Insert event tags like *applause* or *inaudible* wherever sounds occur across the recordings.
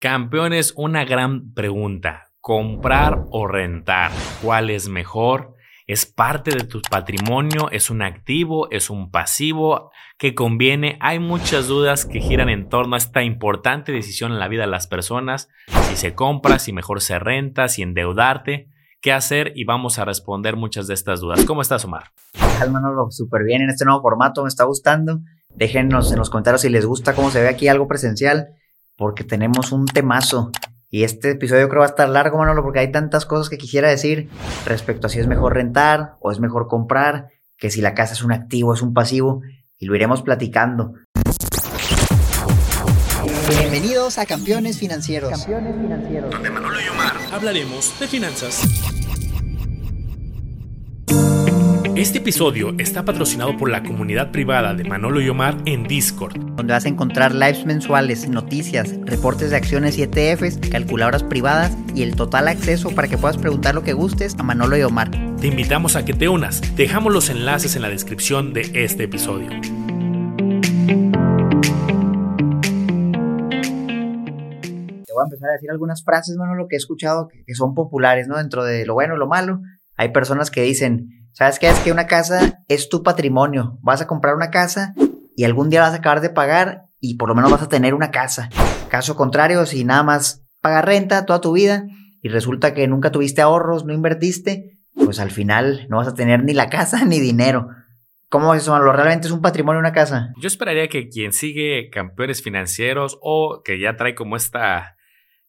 Campeones, una gran pregunta. ¿Comprar o rentar? ¿Cuál es mejor? ¿Es parte de tu patrimonio? ¿Es un activo? ¿Es un pasivo? ¿Qué conviene? Hay muchas dudas que giran en torno a esta importante decisión en la vida de las personas. Si se compra, si mejor se renta, si endeudarte, qué hacer y vamos a responder muchas de estas dudas. ¿Cómo estás, Omar? Manolo, súper bien en este nuevo formato, me está gustando. Déjenos en los comentarios si les gusta cómo se ve aquí algo presencial porque tenemos un temazo. Y este episodio creo va a estar largo, Manolo, porque hay tantas cosas que quisiera decir respecto a si es mejor rentar o es mejor comprar, que si la casa es un activo, es un pasivo, y lo iremos platicando. Bienvenidos a Campeones Financieros. Campeones Financieros. Donde Manolo y Omar hablaremos de finanzas. Este episodio está patrocinado por la comunidad privada de Manolo y Omar en Discord, donde vas a encontrar lives mensuales, noticias, reportes de acciones y ETFs, calculadoras privadas y el total acceso para que puedas preguntar lo que gustes a Manolo y Omar. Te invitamos a que te unas. Dejamos los enlaces en la descripción de este episodio. Te voy a empezar a decir algunas frases, Manolo, que he escuchado que, son populares, ¿no? Dentro de lo bueno y lo malo. Hay personas que dicen, ¿Sabes qué? Es que una casa es tu patrimonio. Vas a comprar una casa y algún día vas a acabar de pagar y por lo menos vas a tener una casa. Caso contrario, si nada más pagas renta toda tu vida y resulta que nunca tuviste ahorros, no invertiste, pues al final no vas a tener ni la casa *laughs* ni dinero. ¿Cómo es eso, ¿Lo ¿Realmente es un patrimonio una casa? Yo esperaría que quien sigue campeones financieros o que ya trae como esta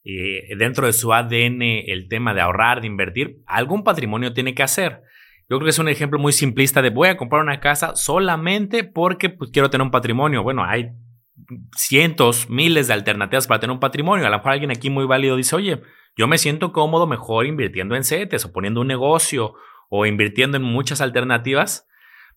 eh, dentro de su ADN el tema de ahorrar, de invertir, algún patrimonio tiene que hacer. Yo creo que es un ejemplo muy simplista de voy a comprar una casa solamente porque pues, quiero tener un patrimonio. Bueno, hay cientos, miles de alternativas para tener un patrimonio. A lo mejor alguien aquí muy válido dice, oye, yo me siento cómodo mejor invirtiendo en CETES o poniendo un negocio o invirtiendo en muchas alternativas.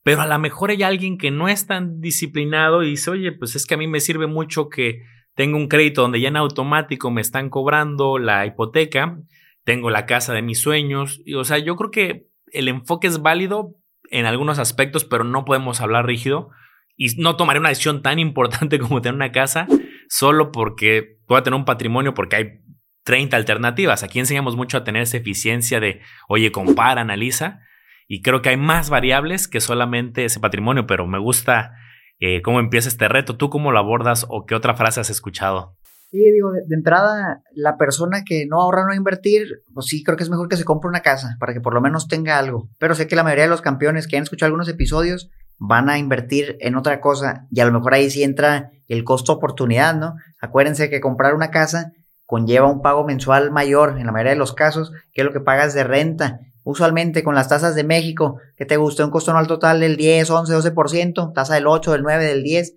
Pero a lo mejor hay alguien que no es tan disciplinado y dice, oye, pues es que a mí me sirve mucho que tengo un crédito donde ya en automático me están cobrando la hipoteca, tengo la casa de mis sueños. Y, o sea, yo creo que el enfoque es válido en algunos aspectos, pero no podemos hablar rígido y no tomaré una decisión tan importante *laughs* como tener una casa solo porque voy a tener un patrimonio porque hay 30 alternativas. Aquí enseñamos mucho a tener esa eficiencia de, oye, compara, analiza. Y creo que hay más variables que solamente ese patrimonio, pero me gusta eh, cómo empieza este reto. ¿Tú cómo lo abordas o qué otra frase has escuchado? Sí, digo, de, entrada, la persona que no ahorra, no invertir, pues sí, creo que es mejor que se compre una casa para que por lo menos tenga algo. Pero sé que la mayoría de los campeones que han escuchado algunos episodios van a invertir en otra cosa y a lo mejor ahí sí entra el costo oportunidad, ¿no? Acuérdense que comprar una casa conlleva un pago mensual mayor en la mayoría de los casos que lo que pagas de renta. Usualmente con las tasas de México, que te gusta un costo anual total del 10, 11, 12%, tasa del 8, del 9, del 10,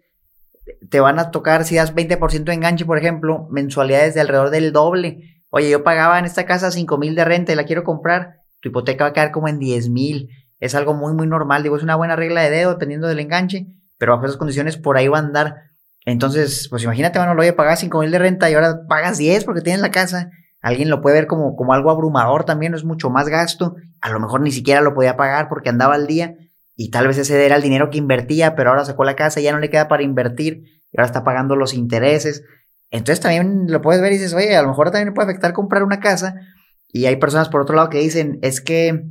te van a tocar, si das 20% de enganche, por ejemplo, mensualidades de alrededor del doble. Oye, yo pagaba en esta casa 5 mil de renta y la quiero comprar, tu hipoteca va a quedar como en 10 mil. Es algo muy, muy normal. Digo, es una buena regla de dedo dependiendo del enganche, pero bajo esas condiciones por ahí va a andar. Entonces, pues imagínate, bueno, lo voy a pagar 5 mil de renta y ahora pagas 10 porque tienes la casa. Alguien lo puede ver como, como algo abrumador también, es mucho más gasto. A lo mejor ni siquiera lo podía pagar porque andaba al día y tal vez ese era el dinero que invertía, pero ahora sacó la casa y ya no le queda para invertir y ahora está pagando los intereses. Entonces también lo puedes ver y dices, oye, a lo mejor también puede afectar comprar una casa. Y hay personas por otro lado que dicen, es que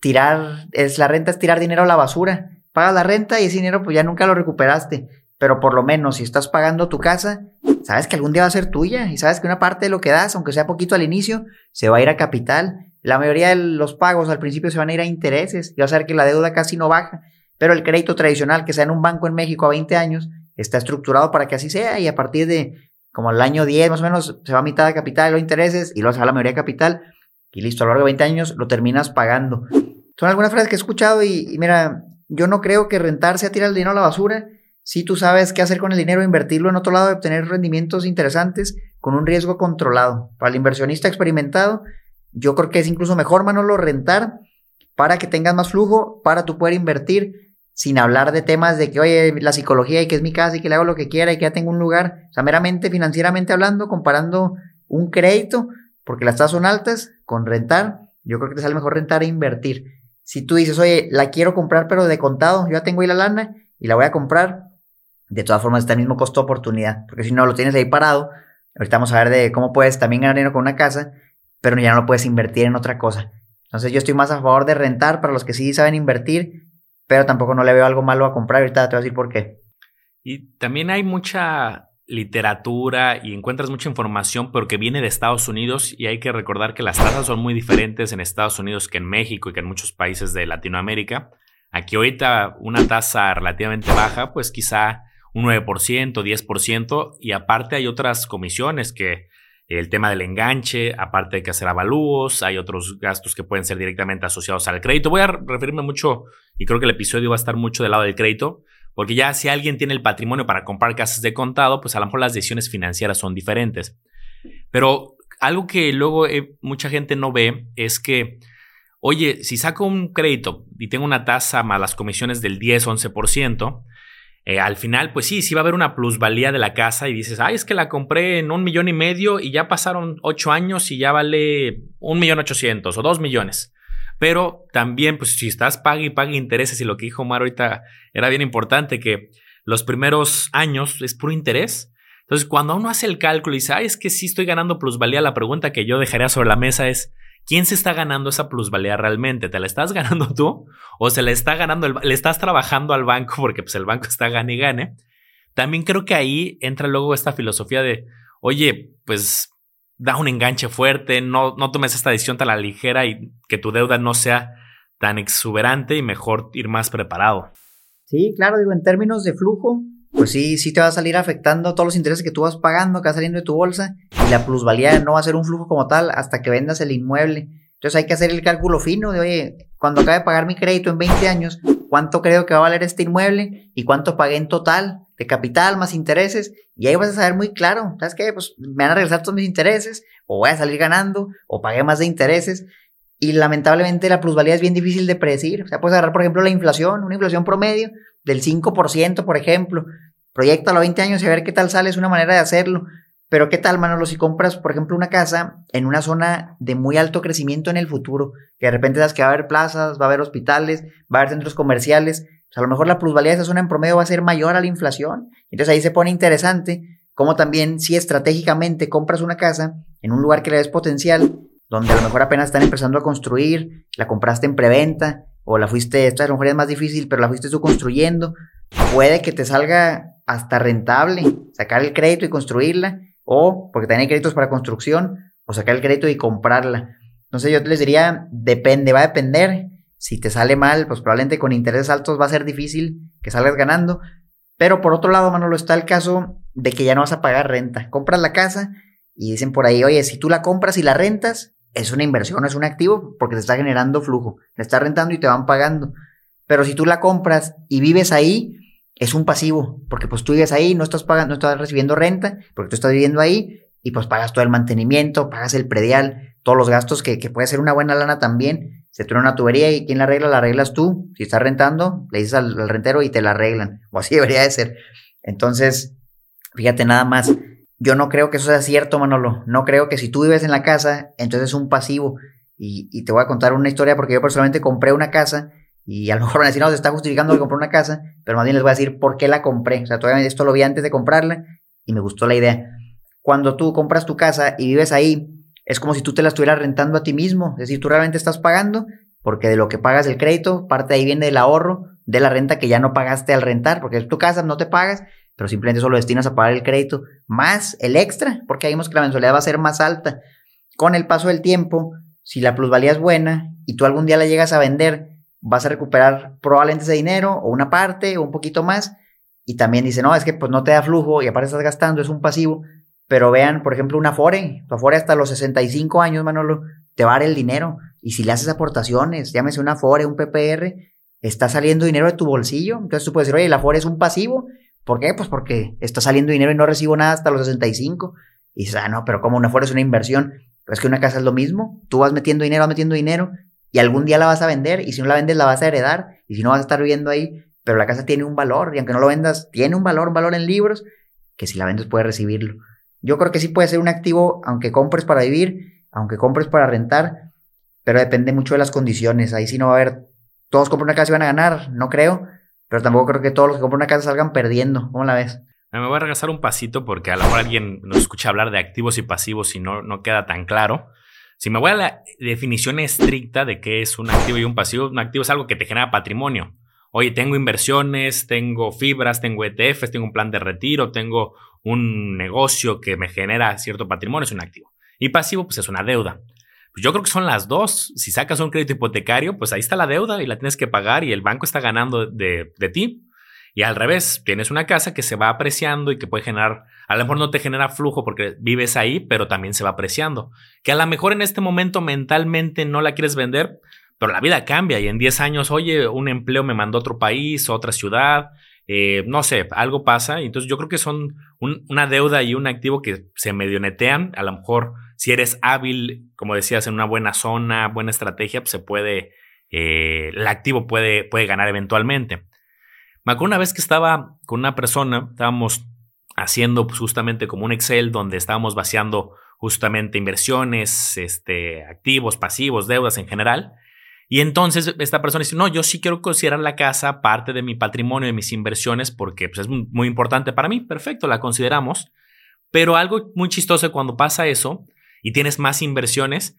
tirar, es la renta es tirar dinero a la basura. Pagas la renta y ese dinero pues ya nunca lo recuperaste. Pero por lo menos si estás pagando tu casa, sabes que algún día va a ser tuya y sabes que una parte de lo que das, aunque sea poquito al inicio, se va a ir a capital la mayoría de los pagos al principio se van a ir a intereses y va a ser que la deuda casi no baja, pero el crédito tradicional que sea en un banco en México a 20 años está estructurado para que así sea y a partir de como el año 10 más o menos se va a mitad de capital y los intereses y luego se va la mayoría de capital y listo, a lo largo de 20 años lo terminas pagando. Son algunas frases que he escuchado y, mira, yo no creo que rentar sea tirar el dinero a la basura. Si tú sabes qué hacer con el dinero, invertirlo en otro lado, obtener rendimientos interesantes con un riesgo controlado. Para el inversionista experimentado, yo creo que es incluso mejor, Manolo, rentar para que tengas más flujo, para tú poder invertir sin hablar de temas de que, oye, la psicología y que es mi casa y que le hago lo que quiera y que ya tengo un lugar. O sea, meramente financieramente hablando, comparando un crédito, porque las tasas son altas, con rentar, yo creo que te sale mejor rentar e invertir. Si tú dices, oye, la quiero comprar pero de contado, yo ya tengo ahí la lana y la voy a comprar, de todas formas está el mismo costo oportunidad, porque si no lo tienes ahí parado, Ahorita vamos a ver de cómo puedes también ganar dinero con una casa, pero ya no lo puedes invertir en otra cosa. Entonces yo estoy más a favor de rentar para los que sí saben invertir, pero tampoco no le veo algo malo a comprar. Ahorita te voy a decir por qué. Y también hay mucha literatura y encuentras mucha información, pero que viene de Estados Unidos y hay que recordar que las tasas son muy diferentes en Estados Unidos que en México y que en muchos países de Latinoamérica. Aquí ahorita una tasa relativamente baja, pues quizá un 9%, 10%, y aparte hay otras comisiones que el tema del enganche, aparte hay que hacer avalúos, hay otros gastos que pueden ser directamente asociados al crédito. Voy a referirme mucho, y creo que el episodio va a estar mucho del lado del crédito, porque ya si alguien tiene el patrimonio para comprar casas de contado, pues a lo mejor las decisiones financieras son diferentes. Pero algo que luego eh, mucha gente no ve es que, oye, si saco un crédito y tengo una tasa más las comisiones del 10, 11%, eh, al final, pues sí, sí va a haber una plusvalía de la casa y dices, ay, es que la compré en un millón y medio y ya pasaron ocho años y ya vale un millón ochocientos o dos millones. Pero también, pues si estás pague y pague intereses y lo que dijo Omar ahorita era bien importante, que los primeros años es puro interés. Entonces, cuando uno hace el cálculo y dice, ay, es que sí estoy ganando plusvalía, la pregunta que yo dejaría sobre la mesa es, ¿quién se está ganando esa plusvalía realmente? ¿Te la estás ganando tú? ¿O se le está ganando, le estás trabajando al banco porque pues el banco está gane y gane? También creo que ahí entra luego esta filosofía de, oye, pues da un enganche fuerte, no, no tomes esta decisión tan la ligera y que tu deuda no sea tan exuberante y mejor ir más preparado. Sí, claro, digo, en términos de flujo, pues sí, sí te va a salir afectando todos los intereses que tú vas pagando, que va saliendo de tu bolsa, y la plusvalía no va a ser un flujo como tal hasta que vendas el inmueble. Entonces hay que hacer el cálculo fino de, oye, cuando acabe de pagar mi crédito en 20 años, ¿cuánto creo que va a valer este inmueble? ¿Y cuánto pagué en total? de capital más intereses y ahí vas a saber muy claro, ¿sabes qué? Pues me van a regresar todos mis intereses o voy a salir ganando o pagué más de intereses y lamentablemente la plusvalía es bien difícil de predecir. O sea, puedes agarrar, por ejemplo, la inflación, una inflación promedio del 5%, por ejemplo. Proyecta a los 20 años y a ver qué tal sale, es una manera de hacerlo. Pero qué tal, Manolo, si compras, por ejemplo, una casa en una zona de muy alto crecimiento en el futuro, que de repente sabes que va a haber plazas, va a haber hospitales, va a haber centros comerciales, a lo mejor la plusvalía de esa zona en promedio va a ser mayor a la inflación. Entonces ahí se pone interesante cómo también si estratégicamente compras una casa en un lugar que le des potencial, donde a lo mejor apenas están empezando a construir, la compraste en preventa o la fuiste, esto a lo mejor más difícil, pero la fuiste tú construyendo, puede que te salga hasta rentable sacar el crédito y construirla, o porque también créditos para construcción, o sacar el crédito y comprarla. Entonces yo les diría, depende, va a depender si te sale mal, pues probablemente con intereses altos va a ser difícil que salgas ganando. Pero por otro lado, Manolo, está el caso de que ya no vas a pagar renta. Compras la casa y dicen por ahí, oye, si tú la compras y la rentas, es una inversión, es un activo porque te está generando flujo. Le estás rentando y te van pagando. Pero si tú la compras y vives ahí, es un pasivo, porque pues tú vives ahí, no estás pagando, no estás recibiendo renta, porque tú estás viviendo ahí y pues pagas todo el mantenimiento, pagas el predial, todos los gastos que, que puede ser una buena lana también se truena una tubería y ¿quién la arregla? La arreglas tú. Si estás rentando, le dices al, rentero y te la arreglan. O así *laughs* debería de ser. Entonces, fíjate nada más. Yo no creo que eso sea cierto, Manolo. No creo que si tú vives en la casa, entonces es un pasivo. Y, te voy a contar una historia porque yo personalmente compré una casa y a lo mejor van a decir, no, se está justificando que compré una casa, pero más bien les voy a decir por qué la compré. O sea, todavía esto lo vi antes de comprarla y me gustó la idea. Cuando tú compras tu casa y vives ahí, es como si tú te la estuvieras rentando a ti mismo. Es decir, tú realmente estás pagando porque de lo que pagas el crédito, parte de ahí viene el ahorro de la renta que ya no pagaste al rentar, porque es tu casa, no te pagas, pero simplemente solo destinas a pagar el crédito más el extra, porque ahí vimos que la mensualidad va a ser más alta. Con el paso del tiempo, si la plusvalía es buena y tú algún día la llegas a vender, vas a recuperar probablemente ese dinero o una parte o un poquito más. Y también dice, no, es que pues no te da flujo y aparte estás gastando, es un pasivo. Pero vean, por ejemplo, una Afore. Tu Afore hasta los 65 años, Manolo, te va a dar el dinero. Y si le haces aportaciones, llámese una Afore, un PPR, está saliendo dinero de tu bolsillo. Entonces tú puedes decir, oye, la Afore es un pasivo. ¿Por qué? Pues porque está saliendo dinero y no recibo nada hasta los 65. Y dices, ah, no, pero como una Afore es una inversión. Pues que una casa es lo mismo. Tú vas metiendo dinero, vas metiendo dinero y algún día la vas a vender. Y si no la vendes, la vas a heredar. Y si no, vas a estar viviendo ahí. Pero la casa tiene un valor. Y aunque no lo vendas, tiene un valor, un valor en libros, que si la vendes puedes recibirlo. Yo creo que sí puede ser un activo, aunque compres para vivir, aunque compres para rentar, pero depende mucho de las condiciones. Ahí sí no va a haber, todos compran una casa y van a ganar, no creo, pero tampoco creo que todos los que compran una casa salgan perdiendo. ¿Cómo la ves? Me voy a regresar un pasito porque a lo mejor alguien nos escucha hablar de activos y pasivos y no, no queda tan claro. Si me voy a la definición estricta de qué es un activo y un pasivo, un activo es algo que te genera patrimonio. Oye, tengo inversiones, tengo fibras, tengo ETFs, tengo un plan de retiro, tengo un negocio que me genera cierto patrimonio, es un activo. Y pasivo, pues es una deuda. Pues yo creo que son las dos. Si sacas un crédito hipotecario, pues ahí está la deuda y la tienes que pagar y el banco está ganando de, de ti. Y al revés, tienes una casa que se va apreciando y que puede generar, a lo mejor no te genera flujo porque vives ahí, pero también se va apreciando. Que a lo mejor en este momento mentalmente no la quieres vender, pero la vida cambia y en 10 años, oye, un empleo me mandó a otro país, a otra ciudad, eh, no sé, algo pasa. Entonces yo creo que son una deuda y un activo que se medio netean. A lo mejor si eres hábil, como decías, en una buena zona, buena estrategia, pues se puede, eh, el activo puede, puede ganar eventualmente. Me acuerdo una vez que estaba con una persona, estábamos haciendo pues, justamente como un Excel donde estábamos vaciando justamente inversiones, este, activos, pasivos, deudas en general. Y entonces esta persona dice, no, yo sí quiero considerar la casa parte de mi patrimonio, de mis inversiones, porque pues, es muy importante para mí. Perfecto, la consideramos. Pero algo muy chistoso cuando pasa eso y tienes más inversiones,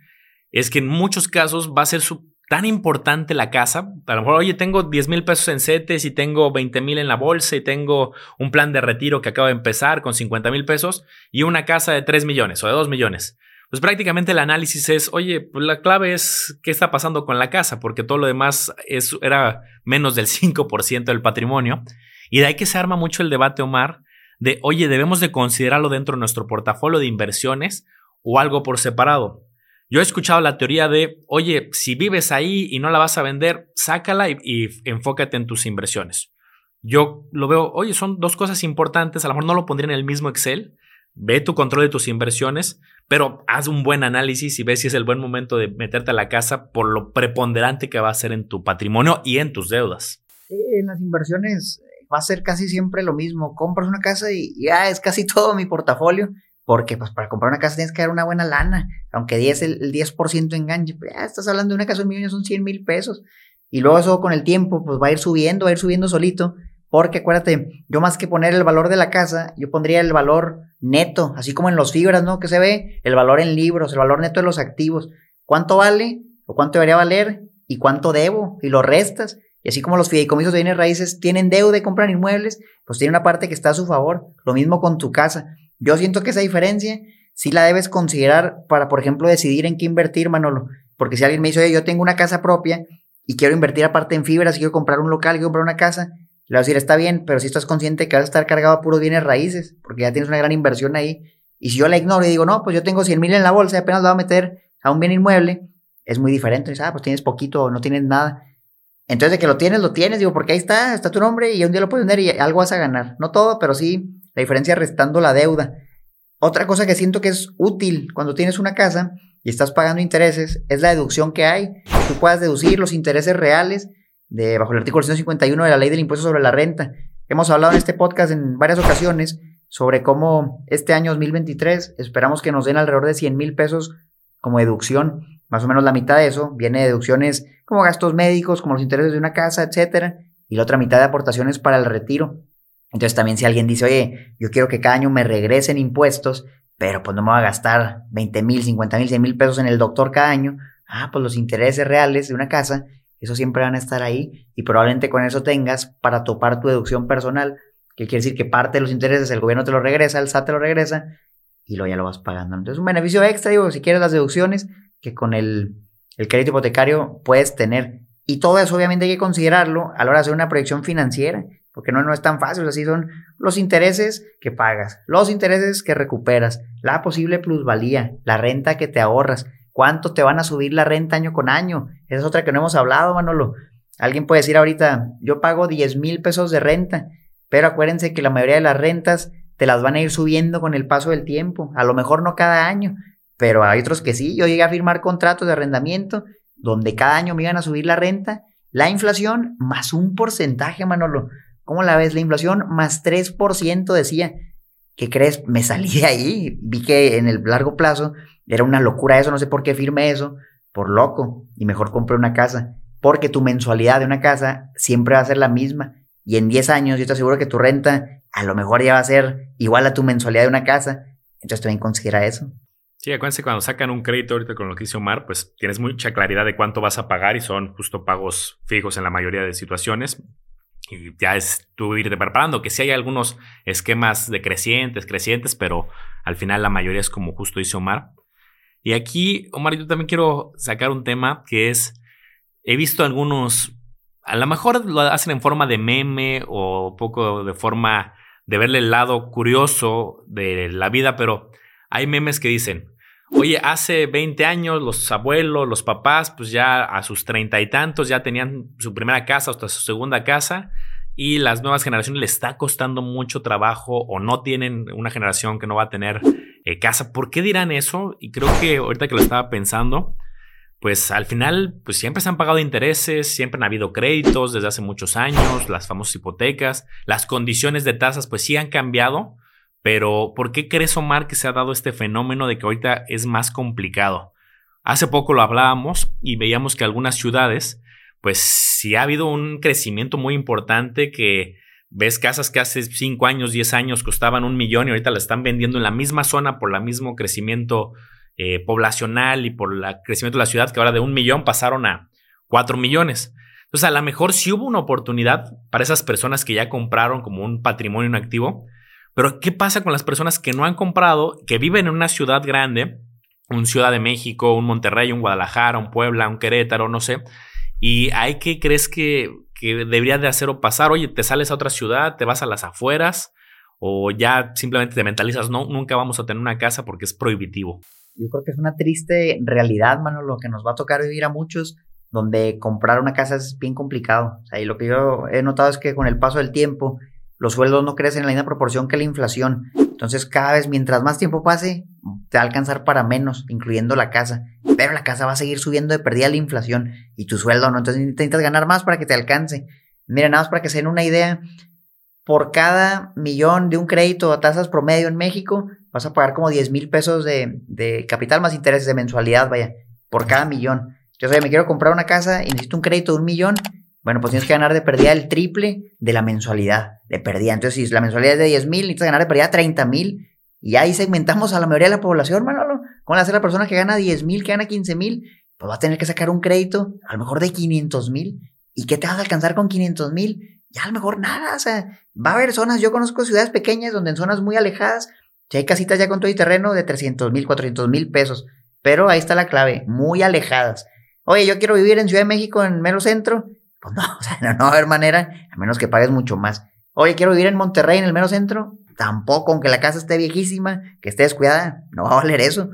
es que en muchos casos va a ser su tan importante la casa. A lo mejor, oye, tengo 10 mil pesos en CETES y tengo 20 mil en la bolsa y tengo un plan de retiro que acaba de empezar con 50 mil pesos y una casa de 3 millones o de 2 millones. Pues prácticamente el análisis es, oye, pues la clave es qué está pasando con la casa, porque todo lo demás es, era menos del 5% del patrimonio. Y de ahí que se arma mucho el debate, Omar, de, oye, debemos de considerarlo dentro de nuestro portafolio de inversiones o algo por separado. Yo he escuchado la teoría de, oye, si vives ahí y no la vas a vender, sácala y, enfócate en tus inversiones. Yo lo veo, oye, son dos cosas importantes, a lo mejor no lo pondría en el mismo Excel, ve tu control de tus inversiones, pero haz un buen análisis y ve si es el buen momento de meterte a la casa por lo preponderante que va a ser en tu patrimonio y en tus deudas. En las inversiones va a ser casi siempre lo mismo. Compras una casa y ya es casi todo mi portafolio porque pues para comprar una casa tienes que dar una buena lana, aunque 10, el, el 10% enganche, pues ya estás hablando de una casa de un millón, son 100 mil pesos. Y luego eso con el tiempo pues va a ir subiendo, va a ir subiendo solito, porque acuérdate, yo más que poner el valor de la casa, yo pondría el valor neto, así como en los fibras, ¿no? Que se ve, el valor en libros, el valor neto de los activos. ¿Cuánto vale? ¿O cuánto debería valer? ¿Y cuánto debo? Y lo restas. Y así como los fideicomisos de bienes raíces tienen deuda y compran inmuebles, pues tiene una parte que está a su favor. Lo mismo con tu casa. Yo siento que esa diferencia sí la debes considerar para, por ejemplo, decidir en qué invertir, Manolo. Porque si alguien me dice, oye, yo tengo una casa propia y quiero invertir aparte en fibras, quiero comprar un local, quiero comprar una casa, le voy a decir, está bien, pero si estás consciente que vas a estar cargado a puros bienes raíces, porque ya tienes una gran inversión ahí. Y si yo la ignoro y digo, no, pues yo tengo 100 mil en la bolsa y apenas lo voy a meter a un bien inmueble, es muy diferente. Dices, ah, pues tienes poquito no tienes nada. Entonces, de que lo tienes, lo tienes, digo, porque ahí está, está tu nombre y un día lo puedes vender y algo vas a ganar. No todo, pero sí la diferencia restando la deuda. Otra cosa que siento que es útil cuando tienes una casa y estás pagando intereses es la deducción que hay. Tú puedas deducir los intereses reales de, bajo el artículo 151 de la ley del impuesto sobre la renta. Hemos hablado en este podcast en varias ocasiones sobre cómo este año 2023 esperamos que nos den alrededor de 100 mil pesos como deducción. Más o menos la mitad de eso viene de deducciones como gastos médicos, como los intereses de una casa, etcétera, y la otra mitad de aportaciones para el retiro. Entonces también si alguien dice, oye, yo quiero que cada año me regresen impuestos, pero pues no me voy a gastar 20 mil, 50 mil, 100 mil pesos en el doctor cada año, ah, pues los intereses reales de una casa, eso siempre van a estar ahí y probablemente con eso tengas para topar tu deducción personal, que quiere decir que parte de los intereses el gobierno te lo regresa, el SAT te lo regresa y luego ya lo vas pagando. Entonces un beneficio extra, digo, si quieres las deducciones que con el, el crédito hipotecario puedes tener. Y todo eso obviamente hay que considerarlo a la hora de hacer una proyección financiera porque no, no es tan fácil, así son los intereses que pagas, los intereses que recuperas, la posible plusvalía, la renta que te ahorras, cuánto te van a subir la renta año con año, esa es otra que no hemos hablado, Manolo. Alguien puede decir ahorita, yo pago 10 mil pesos de renta, pero acuérdense que la mayoría de las rentas te las van a ir subiendo con el paso del tiempo, a lo mejor no cada año, pero hay otros que sí, yo llegué a firmar contratos de arrendamiento donde cada año me iban a subir la renta, la inflación más un porcentaje, Manolo. ¿Cómo la ves? La inflación más 3% decía. ¿Qué crees? Me salí de ahí. Vi que en el largo plazo era una locura eso. No sé por qué firme eso. Por loco. Y mejor compré una casa. Porque tu mensualidad de una casa siempre va a ser la misma. Y en 10 años yo te aseguro que tu renta a lo mejor ya va a ser igual a tu mensualidad de una casa. Entonces también considera eso. Sí, acuérdense cuando sacan un crédito ahorita con lo que hizo Omar, pues tienes mucha claridad de cuánto vas a pagar y son justo pagos fijos en la mayoría de situaciones. Y ya es tú irte preparando, que sí hay algunos esquemas decrecientes, crecientes, pero al final la mayoría es como justo dice Omar. Y aquí, Omar, yo también quiero sacar un tema que es, he visto algunos, a lo mejor lo hacen en forma de meme o poco de forma de verle el lado curioso de la vida, pero hay memes que dicen, oye, hace 20 años los abuelos, los papás, pues ya a sus treinta y tantos ya tenían su primera casa hasta su segunda casa y las nuevas generaciones les está costando mucho trabajo o no tienen una generación que no va a tener eh, casa. ¿Por qué dirán eso? Y creo que ahorita que lo estaba pensando, pues al final, pues siempre se han pagado intereses, siempre han habido créditos desde hace muchos años, las famosas hipotecas, las condiciones de tasas, pues sí han cambiado, pero ¿por qué crees, Omar, que se ha dado este fenómeno de que ahorita es más complicado? Hace poco lo hablábamos y veíamos que algunas ciudades, pues sí ha habido un crecimiento muy importante que ves casas que hace 5 años, 10 años costaban un millón y ahorita la están vendiendo en la misma zona por el mismo crecimiento eh, poblacional y por el crecimiento de la ciudad, que ahora de un millón pasaron a cuatro millones. Entonces, a lo mejor sí hubo una oportunidad para esas personas que ya compraron como un patrimonio, un activo, pero ¿qué pasa con las personas que no han comprado, que viven en una ciudad grande, un Ciudad de México, un Monterrey, un Guadalajara, un Puebla, un Querétaro, no sé, y hay que crees que, que debería de hacer o pasar? Oye, te sales a otra ciudad, te vas a las afueras, o ya simplemente te mentalizas, no, nunca vamos a tener una casa porque es prohibitivo yo creo que es una triste realidad, mano, lo que nos va a tocar vivir a muchos, donde comprar una casa es bien complicado. O sea, y lo que yo he notado es que con el paso del tiempo, los sueldos no crecen en la misma proporción que la inflación. Entonces, cada vez, mientras más tiempo pase, te va a alcanzar para menos, incluyendo la casa. Pero la casa va a seguir subiendo de perdida la inflación y tu sueldo no. Entonces, necesitas ganar más para que te alcance. Miren, nada más para que se den una idea, por cada millón de un crédito a tasas promedio en México, vas a pagar como 10 mil pesos de, capital más intereses de mensualidad, vaya, por cada millón. Yo sé, me quiero comprar una casa y necesito un crédito de un millón. Bueno, pues tienes que ganar de pérdida el triple de la mensualidad de pérdida. Entonces, si la mensualidad es de 10 mil, necesitas ganar de pérdida 30 mil. Y ahí segmentamos a la mayoría de la población, Manolo. ¿Cómo a ser la persona que gana 10 mil, que gana 15 mil? Pues va a tener que sacar un crédito, a lo mejor de 500 mil. ¿Y qué te vas a alcanzar con 500 mil? Ya a lo mejor nada. O sea, va a haber zonas, yo conozco ciudades pequeñas donde en zonas muy alejadas si hay casitas ya con todo y terreno de 300 mil, 400 mil pesos. Pero ahí está la clave, muy alejadas. Oye, yo quiero vivir en Ciudad de México, en mero centro. Pues no, *laughs* o sea, no, va a haber manera, a menos que pagues mucho más. Oye, quiero vivir en Monterrey, en el mero centro. Tampoco, aunque la casa esté viejísima, que esté descuidada, no va a valer eso.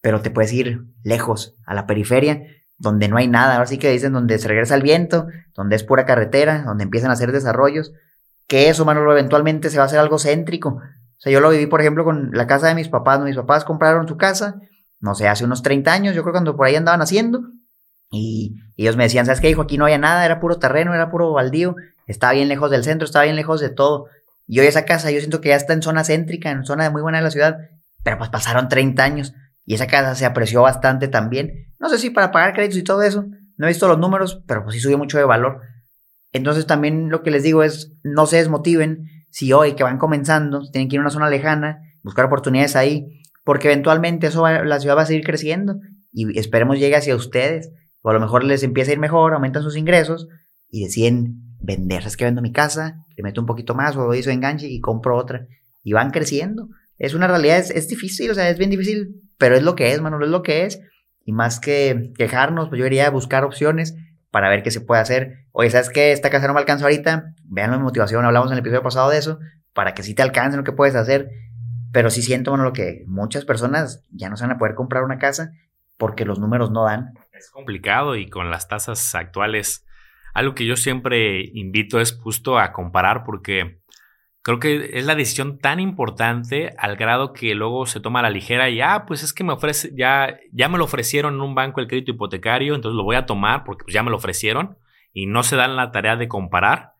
Pero te puedes ir lejos, a la periferia, donde no hay nada. Ahora sí que dicen donde se regresa el viento, donde es pura carretera, donde empiezan a hacer desarrollos. Que eso, Manolo, eventualmente se va a hacer algo céntrico. O sea, yo lo viví, por ejemplo, con la casa de mis papás. Mis papás compraron su casa, no sé, hace unos 30 años, yo creo cuando por ahí andaban haciendo. Y, ellos me decían, ¿sabes qué, hijo? Aquí no había nada, era puro terreno, era puro baldío. Estaba bien lejos del centro, estaba bien lejos de todo. Y hoy esa casa, yo siento que ya está en zona céntrica, en zona de muy buena de la ciudad. Pero pues pasaron 30 años y esa casa se apreció bastante también. No sé si para pagar créditos y todo eso. No he visto los números, pero pues sí subió mucho de valor. Entonces también lo que les digo es, no se desmotiven si hoy que van comenzando tienen que ir a una zona lejana, buscar oportunidades ahí, porque eventualmente eso la ciudad va a seguir creciendo y esperemos llegue hacia ustedes, o a lo mejor les empieza a ir mejor, aumentan sus ingresos y deciden vender. Es que vendo mi casa, le meto un poquito más o doy su enganche y compro otra y van creciendo. Es una realidad, es, es difícil, o sea, es bien difícil, pero es lo que es, Manuel, es lo que es. Y más que quejarnos, pues yo iría a buscar opciones para ver qué se puede hacer. Oye, ¿sabes qué? Esta casa no me alcanza ahorita. Vean la motivación, hablamos en el episodio pasado de eso, para que sí te alcancen lo que puedes hacer. Pero sí siento, bueno, lo que muchas personas ya no se van a poder comprar una casa porque los números no dan. Es complicado y con las tasas actuales, algo que yo siempre invito es justo a comparar porque creo que es la decisión tan importante al grado que luego se toma a la ligera y, ah, pues es que me ofrece, ya, ya me lo ofrecieron en un banco el crédito hipotecario, entonces lo voy a tomar porque pues ya me lo ofrecieron y no se dan la tarea de comparar.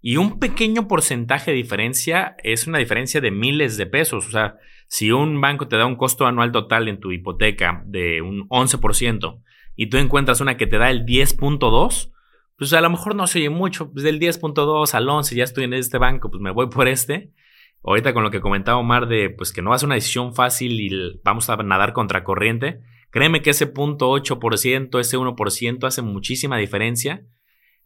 Y un pequeño porcentaje de diferencia es una diferencia de miles de pesos. O sea, si un banco te da un costo anual total en tu hipoteca de un 11% y tú encuentras una que te da el 10.2%, pues a lo mejor no se oye mucho, pues del 10.2 al 11 ya estoy en este banco, pues me voy por este. ahorita con lo que comentaba Omar de pues que no va a ser una decisión fácil y vamos a nadar contra corriente, créeme que ese punto 8%, ese 1% hace muchísima diferencia.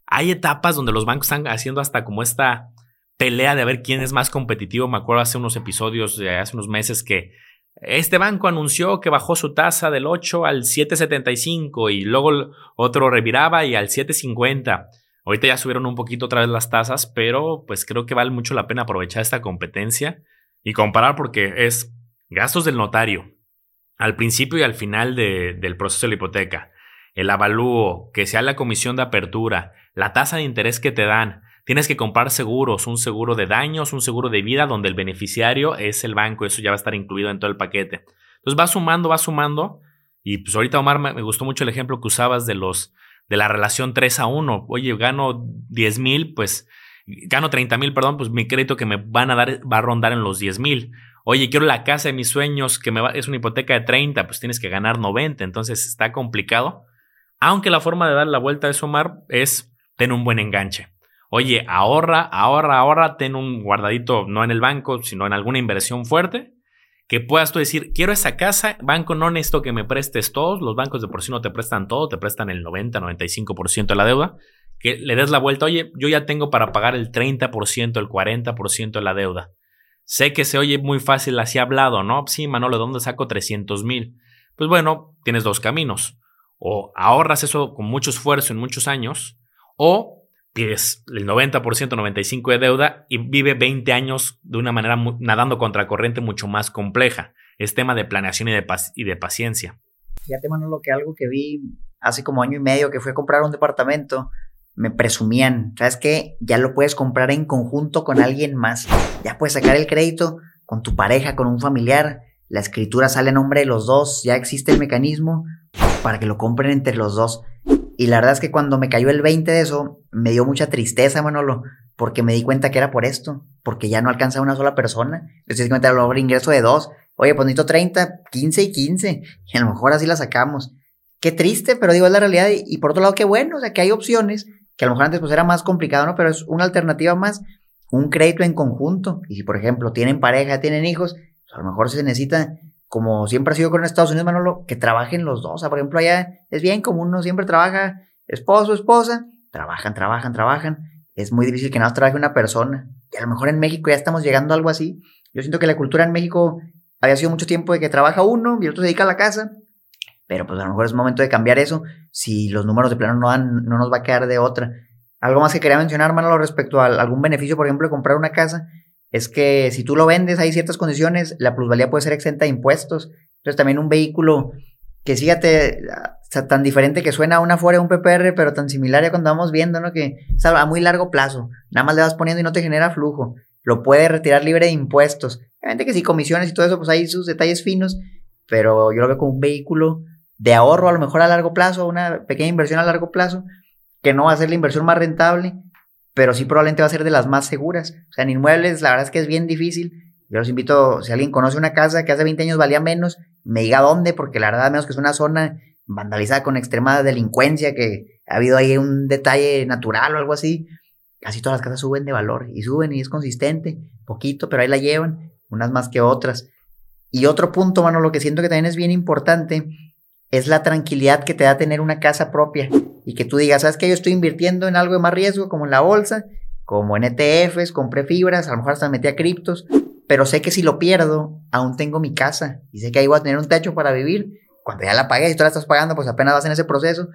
Hay etapas donde los bancos están haciendo hasta como esta pelea de ver quién es más competitivo. Me acuerdo hace unos episodios, de hace unos meses que este banco anunció que bajó su tasa del 8 al 7.75 y luego otro reviraba y al 7.50. Ahorita ya subieron un poquito otra vez las tasas, pero pues creo que vale mucho la pena aprovechar esta competencia y comparar porque es gastos del notario al principio y al final del proceso de la hipoteca, el avalúo, que sea la comisión de apertura, la tasa de interés que te dan, tienes que comprar seguros, un seguro de daños, un seguro de vida donde el beneficiario es el banco, eso ya va a estar incluido en todo el paquete. Entonces va sumando, va sumando y pues ahorita Omar me gustó mucho el ejemplo que usabas de los de la relación 3 a 1. Oye, gano 10 mil, pues gano 30 mil, perdón, pues mi crédito que me van a dar va a rondar en los 10 mil. Oye, quiero la casa de mis sueños que me va, es una hipoteca de 30, pues tienes que ganar 90, entonces está complicado. Aunque la forma de dar la vuelta eso, Omar, es tener un buen enganche. Oye, ahorra, ahorra, ahorra, ten un guardadito no en el banco, sino en alguna inversión fuerte que puedas tú decir, quiero esa casa, banco, no necesito que me prestes todos, los bancos de por sí no te prestan todo, te prestan el 90, 95% de la deuda, que le des la vuelta, oye, yo ya tengo para pagar el 30%, el 40% de la deuda. Sé que se oye muy fácil así hablado, ¿no? Sí, Manolo, ¿de dónde saco 300 mil? Pues bueno, tienes dos caminos. O ahorras eso con mucho esfuerzo en muchos años, o pides el 90%, 95% de deuda y vive 20 años de una manera nadando contra corriente mucho más compleja. Es tema de planeación y de, y de paciencia. Fíjate, lo que algo que vi hace como año y medio que fui a comprar un departamento, me presumían, ¿sabes qué? Ya lo puedes comprar en conjunto con alguien más. Ya puedes sacar el crédito con tu pareja, con un familiar. La escritura sale a nombre de los dos. Ya existe el mecanismo para que lo compren entre los dos. Y la verdad es que cuando me cayó el 20 de eso, me dio mucha tristeza, Manolo, porque me di cuenta que era por esto, porque ya no alcanza una sola persona. Entonces, cuenta el ingreso de dos. Oye, pues necesito 30, 15 y 15. Y a lo mejor así la sacamos. Qué triste, pero digo, es la realidad. Y, por otro lado, qué bueno, o sea, que hay opciones, que a lo mejor antes pues era más complicado, ¿no? Pero es una alternativa más, un crédito en conjunto. Y si, por ejemplo, tienen pareja, tienen hijos, pues a lo mejor se necesita como siempre ha sido con Estados Unidos, Manolo, que trabajen los dos. O sea, por ejemplo, allá es bien como uno siempre trabaja, esposo, esposa, trabajan, trabajan, trabajan. Es muy difícil que nada más trabaje una persona. Y a lo mejor en México ya estamos llegando a algo así. Yo siento que la cultura en México había sido mucho tiempo de que trabaja uno y el otro se dedica a la casa. Pero pues a lo mejor es momento de cambiar eso. Si los números de plano no dan, no nos va a quedar de otra. Algo más que quería mencionar, Manolo, respecto a algún beneficio, por ejemplo, de comprar una casa es que si tú lo vendes, hay ciertas condiciones, la plusvalía puede ser exenta de impuestos. Entonces también un vehículo que fíjate, tan diferente que suena una fuera un PPR, pero tan similar a cuando vamos viendo, ¿no? Que es a muy largo plazo. Nada más le vas poniendo y no te genera flujo. Lo puede retirar libre de impuestos. Obviamente que si comisiones y todo eso, pues hay sus detalles finos, pero yo lo veo como un vehículo de ahorro a lo mejor a largo plazo, una pequeña inversión a largo plazo, que no va a ser la inversión más rentable, pero sí probablemente va a ser de las más seguras. O sea, en inmuebles la verdad es que es bien difícil. Yo los invito, si alguien conoce una casa que hace 20 años valía menos, me diga dónde, porque la verdad, menos que es una zona vandalizada con extrema delincuencia, que ha habido ahí un detalle natural o algo así, casi todas las casas suben de valor y suben y es consistente, poquito, pero ahí la llevan, unas más que otras. Y otro punto, mano, lo que siento que también es bien importante es la tranquilidad que te da tener una casa propia y que tú digas, ¿sabes qué? Yo estoy invirtiendo en algo de más riesgo, como en la bolsa, como en ETFs, compré fibras, a lo mejor hasta metí a criptos, pero sé que si lo pierdo, aún tengo mi casa y sé que ahí voy a tener un techo para vivir. Cuando ya la pagues y tú la estás pagando, pues apenas vas en ese proceso,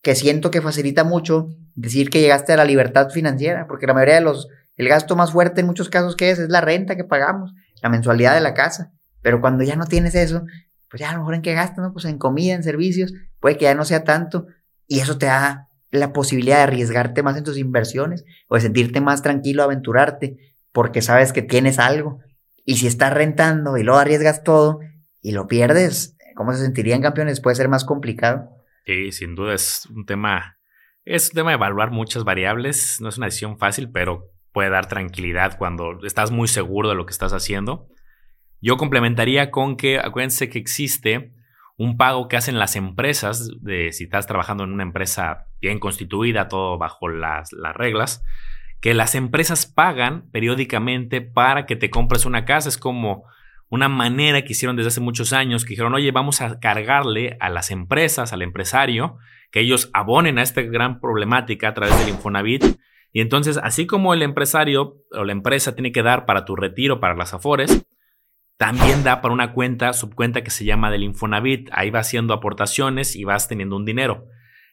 que siento que facilita mucho decir que llegaste a la libertad financiera, porque la mayoría de los, el gasto más fuerte en muchos casos que es, es la renta que pagamos, la mensualidad de la casa. Pero cuando ya no tienes eso, pues ya a lo mejor en qué gastas, ¿no? Pues en comida, en servicios, puede que ya no sea tanto y eso te da la posibilidad de arriesgarte más en tus inversiones o de sentirte más tranquilo, aventurarte, porque sabes que tienes algo. Y si estás rentando y luego arriesgas todo y lo pierdes, ¿cómo se sentirían campeones? Puede ser más complicado. Sí, sin duda es un tema, es un tema de evaluar muchas variables, no es una decisión fácil, pero puede dar tranquilidad cuando estás muy seguro de lo que estás haciendo. Yo complementaría con que acuérdense que existe un pago que hacen las empresas, si estás trabajando en una empresa bien constituida, todo bajo las, las reglas, que las empresas pagan periódicamente para que te compres una casa. Es como una manera que hicieron desde hace muchos años, que dijeron, oye, vamos a cargarle a las empresas, al empresario, que ellos abonen a esta gran problemática a través del Infonavit. Y entonces, así como el empresario o la empresa tiene que dar para tu retiro, para las afores, también da para una cuenta, subcuenta que se llama del Infonavit. Ahí vas haciendo aportaciones y vas teniendo un dinero.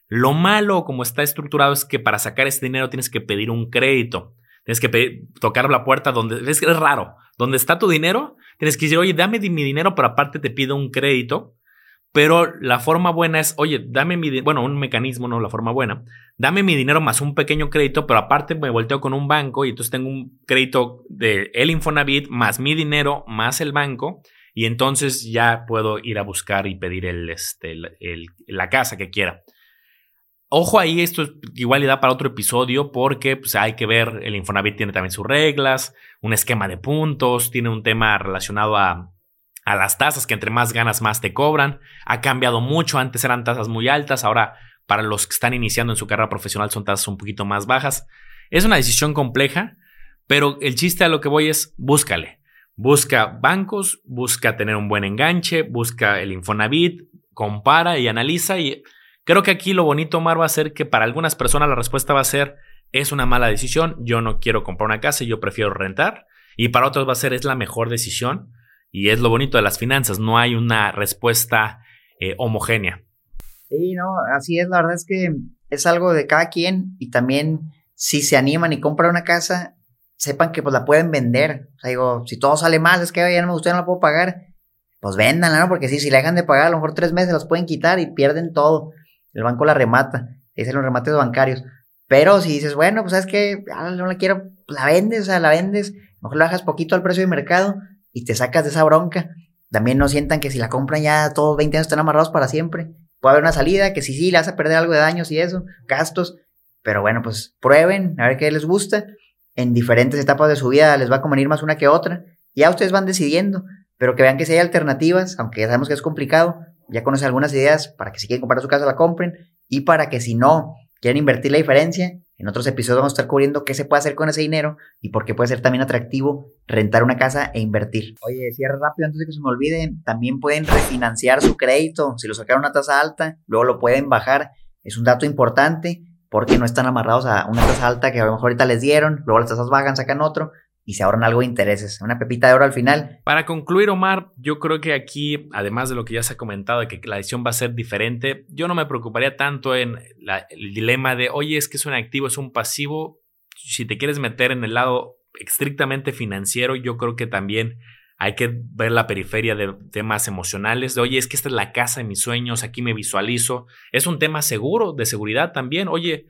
Lo malo, como está estructurado, es que para sacar ese dinero tienes que pedir un crédito. Tienes que tocar la puerta donde es, es raro. Donde está tu dinero, tienes que decir, oye, dame mi dinero, pero aparte te pido un crédito. Pero la forma buena es, oye, dame mi, bueno, un mecanismo, no la forma buena, dame mi dinero más un pequeño crédito, pero aparte me volteo con un banco y entonces tengo un crédito de el Infonavit más mi dinero más el banco y entonces ya puedo ir a buscar y pedir el, este, la casa que quiera. Ojo ahí, esto igual le da para otro episodio porque pues, hay que ver, el Infonavit tiene también sus reglas, un esquema de puntos, tiene un tema relacionado a, a las tasas que entre más ganas más te cobran. Ha cambiado mucho, antes eran tasas muy altas, ahora para los que están iniciando en su carrera profesional son tasas un poquito más bajas. Es una decisión compleja, pero el chiste a lo que voy es búscale. Busca bancos, busca tener un buen enganche, busca el Infonavit, compara y analiza y Creo que aquí lo bonito, Omar, va a ser que para algunas personas la respuesta va a ser es una mala decisión, yo no quiero comprar una casa, yo prefiero rentar. Y para otros va a ser es la mejor decisión. Y es lo bonito de las finanzas, no hay una respuesta eh, homogénea. Sí, no, así es, la verdad es que es algo de cada quien y también si se animan y compran una casa, sepan que pues la pueden vender. O sea, digo, si todo sale mal, es que ya no me gusta, no la puedo pagar, pues véndanla, ¿no? Porque sí, si la dejan de pagar, a lo mejor tres meses los pueden quitar y pierden todo el banco la remata, es los remates bancarios. Pero si dices, bueno, pues sabes que no la quiero, pues, la vendes, o sea, la vendes, mejor la bajas poquito al precio de mercado y te sacas de esa bronca. También no sientan que si la compran ya todos 20 años están amarrados para siempre. Puede haber una salida, que si sí, le vas perder algo de daños y eso, gastos. Pero bueno, pues prueben, a ver qué les gusta. En diferentes etapas de su vida les va a convenir más una que otra. Ya ustedes van decidiendo, pero que vean que si hay alternativas, aunque ya sabemos que es complicado, ya conocen algunas ideas para que si quieren comprar su casa la compren y para que si no quieren invertir la diferencia, en otros episodios vamos a estar cubriendo qué se puede hacer con ese dinero y por qué puede ser también atractivo rentar una casa e invertir. Oye, cierra rápido antes de que se me olvide, también pueden refinanciar su crédito, si lo sacaron a una tasa alta, luego lo pueden bajar, es un dato importante porque no están amarrados a una tasa alta que a lo mejor ahorita les dieron, luego las tasas bajan, sacan otro, y se ahorran algo de intereses. Una pepita de oro al final. Para concluir, Omar, yo creo que aquí, además de lo que ya se ha comentado, de que la decisión va a ser diferente, yo no me preocuparía tanto en el dilema de, oye, es que es un activo, es un pasivo. Si te quieres meter en el lado estrictamente financiero, yo creo que también hay que ver la periferia de temas emocionales, de, oye, es que esta es la casa de mis sueños, aquí me visualizo. Es un tema seguro, de seguridad también. Oye,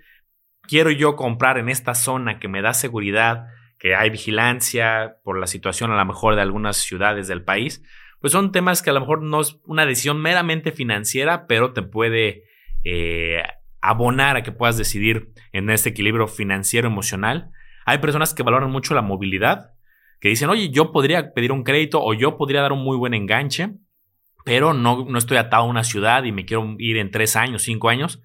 quiero yo comprar en esta zona que me da seguridad, que hay vigilancia por la situación a lo mejor de algunas ciudades del país, pues son temas que a lo mejor no es una decisión meramente financiera, pero te puede eh, abonar a que puedas decidir en este equilibrio financiero emocional. Hay personas que valoran mucho la movilidad, que dicen, oye, yo podría pedir un crédito o yo podría dar un muy buen enganche, pero no, no estoy atado a una ciudad y me quiero ir en tres años, cinco años.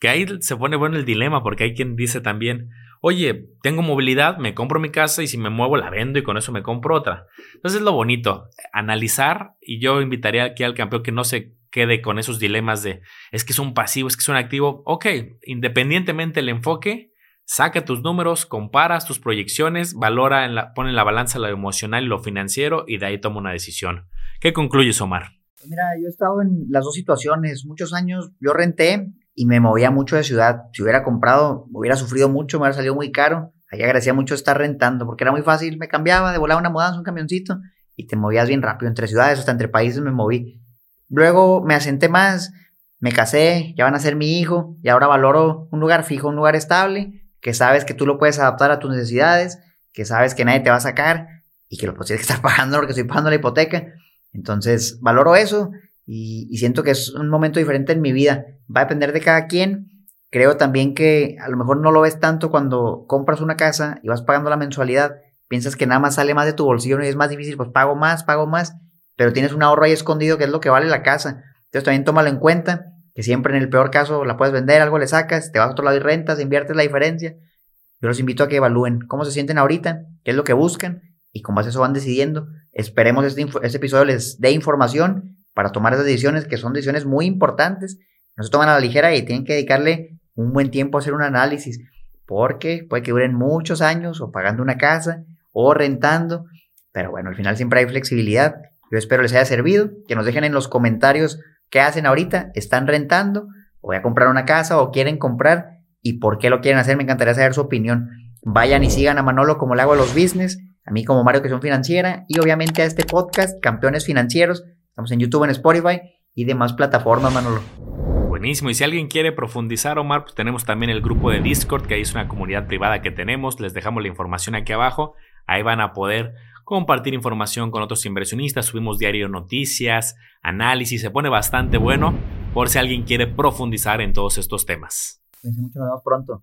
Que ahí se pone bueno el dilema, porque hay quien dice también, oye, tengo movilidad, me compro mi casa y si me muevo la vendo y con eso me compro otra. Entonces es lo bonito, analizar y yo invitaría aquí al campeón que no se quede con esos dilemas de es que es un pasivo, es que es un activo. Ok, independientemente del enfoque, saca tus números, comparas tus proyecciones, valora, en la, pone en la balanza lo emocional y lo financiero y de ahí toma una decisión. ¿Qué concluyes, Omar? Mira, yo he estado en las dos situaciones. Muchos años yo renté y me movía mucho de ciudad. Si hubiera comprado, hubiera sufrido mucho, me hubiera salido muy caro. Ahí agradecía mucho estar rentando porque era muy fácil. Me cambiaba, de volar una mudanza, un camioncito y te movías bien rápido entre ciudades, hasta entre países me moví. Luego me asenté más, me casé, ya van a ser mi hijo y ahora valoro un lugar fijo, un lugar estable, que sabes que tú lo puedes adaptar a tus necesidades, que sabes que nadie te va a sacar y que lo tienes que estar *laughs* pagando porque estoy pagando la hipoteca. Entonces valoro eso y, siento que es un momento diferente en mi vida. Va a depender de cada quien. Creo también que a lo mejor no lo ves tanto cuando compras una casa y vas pagando la mensualidad. Piensas que nada más sale más de tu bolsillo y es más difícil, pues pago más, pago más, pero tienes un ahorro ahí escondido que es lo que vale la casa. Entonces también tómalo en cuenta, que siempre en el peor caso la puedes vender, algo le sacas, te vas a otro lado y rentas, inviertes la diferencia. Yo los invito a que evalúen cómo se sienten ahorita, qué es lo que buscan y con base eso van decidiendo. Esperemos este, este episodio les dé información para tomar decisiones que son decisiones muy importantes. No se toman a la ligera y tienen que dedicarle un buen tiempo a hacer un análisis porque puede que duren muchos años o pagando una casa o rentando. Pero bueno, al final siempre hay flexibilidad. Yo espero les haya servido. Que nos dejen en los comentarios qué hacen ahorita. ¿Están rentando? ¿O voy a comprar una casa? ¿O quieren comprar? ¿Y por qué lo quieren hacer? Me encantaría saber su opinión. Vayan y sigan a Manolo como le hago a los business. A mí como Mario que son financiera. Y obviamente a este podcast, Campeones Financieros. Estamos en YouTube, en Spotify y demás plataformas, Manolo. Buenísimo. Y si alguien quiere profundizar, Omar, pues tenemos también el grupo de Discord, que ahí es una comunidad privada que tenemos. Les dejamos la información aquí abajo. Ahí van a poder compartir información con otros inversionistas. Subimos diario noticias, análisis. Se pone bastante bueno por si alguien quiere profundizar en todos estos temas. Mucho, nos vemos pronto.